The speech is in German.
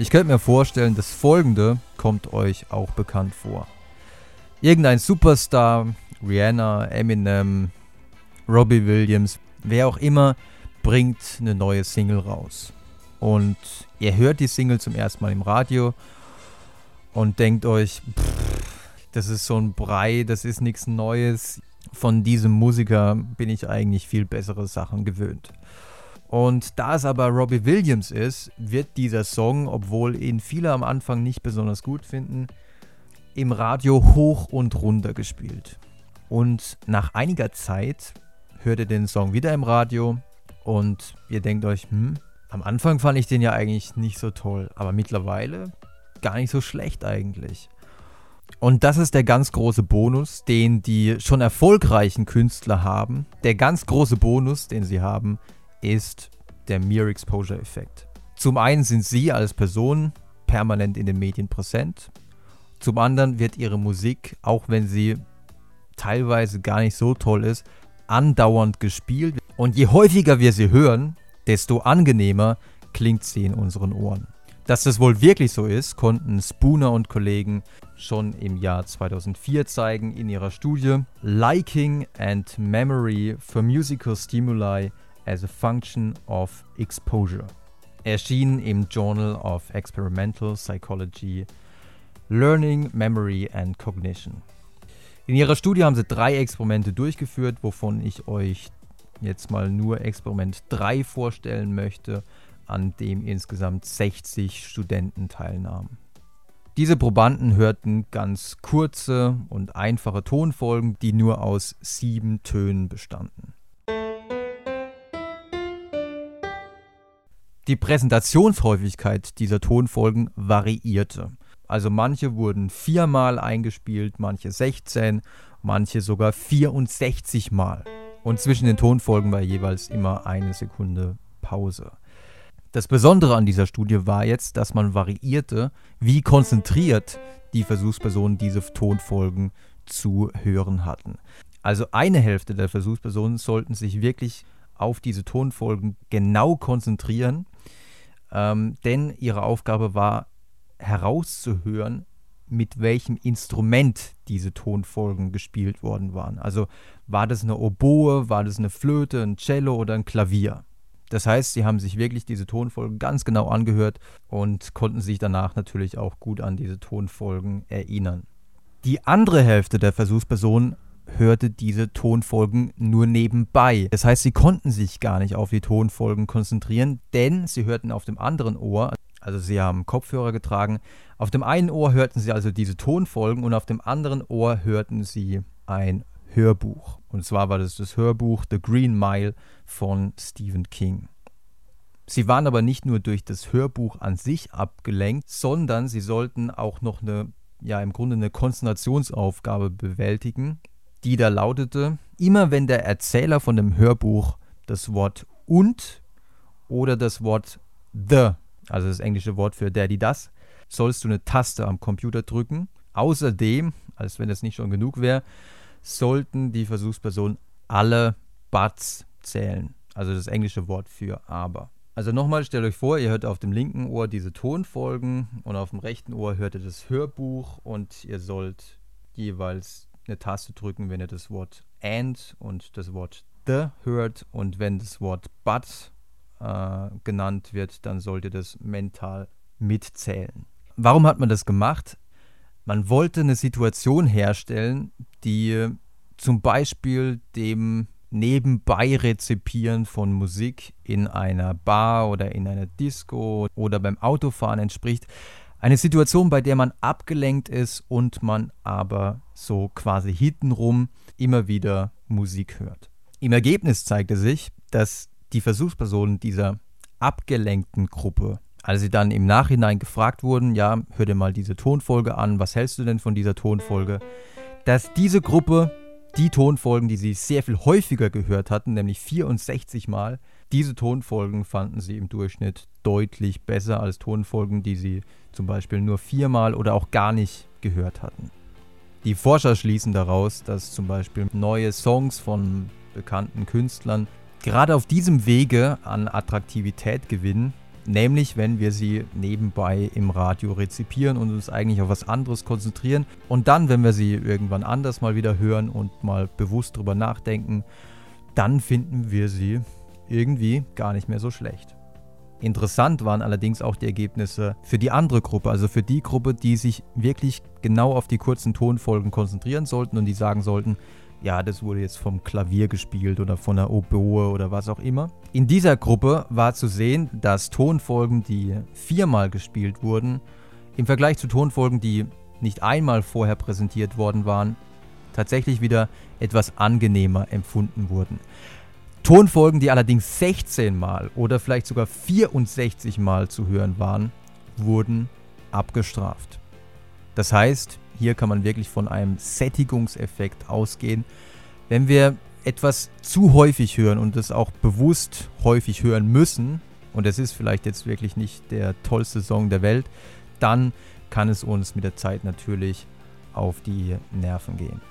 Ich könnte mir vorstellen, das folgende kommt euch auch bekannt vor. Irgendein Superstar, Rihanna, Eminem, Robbie Williams, wer auch immer, bringt eine neue Single raus. Und ihr hört die Single zum ersten Mal im Radio und denkt euch, pff, das ist so ein Brei, das ist nichts Neues. Von diesem Musiker bin ich eigentlich viel bessere Sachen gewöhnt. Und da es aber Robbie Williams ist, wird dieser Song, obwohl ihn viele am Anfang nicht besonders gut finden, im Radio hoch und runter gespielt. Und nach einiger Zeit hört ihr den Song wieder im Radio und ihr denkt euch, hm, am Anfang fand ich den ja eigentlich nicht so toll, aber mittlerweile gar nicht so schlecht eigentlich. Und das ist der ganz große Bonus, den die schon erfolgreichen Künstler haben. Der ganz große Bonus, den sie haben, ist der Mere Exposure Effekt. Zum einen sind sie als Person permanent in den Medien präsent. Zum anderen wird ihre Musik, auch wenn sie teilweise gar nicht so toll ist, andauernd gespielt. Und je häufiger wir sie hören, desto angenehmer klingt sie in unseren Ohren. Dass das wohl wirklich so ist, konnten Spooner und Kollegen schon im Jahr 2004 zeigen in ihrer Studie Liking and Memory for Musical Stimuli as a Function of Exposure. Erschien im Journal of Experimental Psychology, Learning, Memory and Cognition. In ihrer Studie haben sie drei Experimente durchgeführt, wovon ich euch jetzt mal nur Experiment 3 vorstellen möchte, an dem insgesamt 60 Studenten teilnahmen. Diese Probanden hörten ganz kurze und einfache Tonfolgen, die nur aus sieben Tönen bestanden. Die Präsentationshäufigkeit dieser Tonfolgen variierte. Also manche wurden viermal eingespielt, manche 16, manche sogar 64 Mal. Und zwischen den Tonfolgen war jeweils immer eine Sekunde Pause. Das Besondere an dieser Studie war jetzt, dass man variierte, wie konzentriert die Versuchspersonen diese Tonfolgen zu hören hatten. Also eine Hälfte der Versuchspersonen sollten sich wirklich auf diese Tonfolgen genau konzentrieren, ähm, denn ihre Aufgabe war herauszuhören, mit welchem Instrument diese Tonfolgen gespielt worden waren. Also war das eine Oboe, war das eine Flöte, ein Cello oder ein Klavier. Das heißt, sie haben sich wirklich diese Tonfolgen ganz genau angehört und konnten sich danach natürlich auch gut an diese Tonfolgen erinnern. Die andere Hälfte der Versuchspersonen hörte diese Tonfolgen nur nebenbei. Das heißt, sie konnten sich gar nicht auf die Tonfolgen konzentrieren, denn sie hörten auf dem anderen Ohr, also sie haben Kopfhörer getragen, auf dem einen Ohr hörten sie also diese Tonfolgen und auf dem anderen Ohr hörten sie ein Hörbuch. Und zwar war das das Hörbuch The Green Mile von Stephen King. Sie waren aber nicht nur durch das Hörbuch an sich abgelenkt, sondern sie sollten auch noch eine, ja im Grunde eine Konzentrationsaufgabe bewältigen, die da lautete, immer wenn der Erzähler von dem Hörbuch das Wort und oder das Wort the, also das englische Wort für Daddy das, sollst du eine Taste am Computer drücken. Außerdem, als wenn das nicht schon genug wäre, sollten die Versuchspersonen alle Buts zählen. Also das englische Wort für aber. Also nochmal, stellt euch vor, ihr hört auf dem linken Ohr diese Tonfolgen und auf dem rechten Ohr hört ihr das Hörbuch und ihr sollt jeweils eine Taste drücken, wenn ihr das Wort and und das Wort the hört und wenn das Wort but äh, genannt wird, dann sollt ihr das mental mitzählen. Warum hat man das gemacht? Man wollte eine Situation herstellen, die zum Beispiel dem Nebenbei-Rezipieren von Musik in einer Bar oder in einer Disco oder beim Autofahren entspricht. Eine Situation, bei der man abgelenkt ist und man aber so quasi hintenrum immer wieder Musik hört. Im Ergebnis zeigte sich, dass die Versuchspersonen dieser abgelenkten Gruppe, als sie dann im Nachhinein gefragt wurden, ja, hör dir mal diese Tonfolge an, was hältst du denn von dieser Tonfolge, dass diese Gruppe die Tonfolgen, die sie sehr viel häufiger gehört hatten, nämlich 64 Mal, diese Tonfolgen fanden sie im Durchschnitt deutlich besser als Tonfolgen, die sie zum Beispiel nur viermal oder auch gar nicht gehört hatten. Die Forscher schließen daraus, dass zum Beispiel neue Songs von bekannten Künstlern gerade auf diesem Wege an Attraktivität gewinnen, nämlich wenn wir sie nebenbei im Radio rezipieren und uns eigentlich auf was anderes konzentrieren. Und dann, wenn wir sie irgendwann anders mal wieder hören und mal bewusst drüber nachdenken, dann finden wir sie irgendwie gar nicht mehr so schlecht. Interessant waren allerdings auch die Ergebnisse für die andere Gruppe, also für die Gruppe, die sich wirklich genau auf die kurzen Tonfolgen konzentrieren sollten und die sagen sollten, ja, das wurde jetzt vom Klavier gespielt oder von der Oboe oder was auch immer. In dieser Gruppe war zu sehen, dass Tonfolgen, die viermal gespielt wurden, im Vergleich zu Tonfolgen, die nicht einmal vorher präsentiert worden waren, tatsächlich wieder etwas angenehmer empfunden wurden. Tonfolgen, die allerdings 16 Mal oder vielleicht sogar 64 Mal zu hören waren, wurden abgestraft. Das heißt, hier kann man wirklich von einem Sättigungseffekt ausgehen. Wenn wir etwas zu häufig hören und es auch bewusst häufig hören müssen, und es ist vielleicht jetzt wirklich nicht der tollste Song der Welt, dann kann es uns mit der Zeit natürlich auf die Nerven gehen.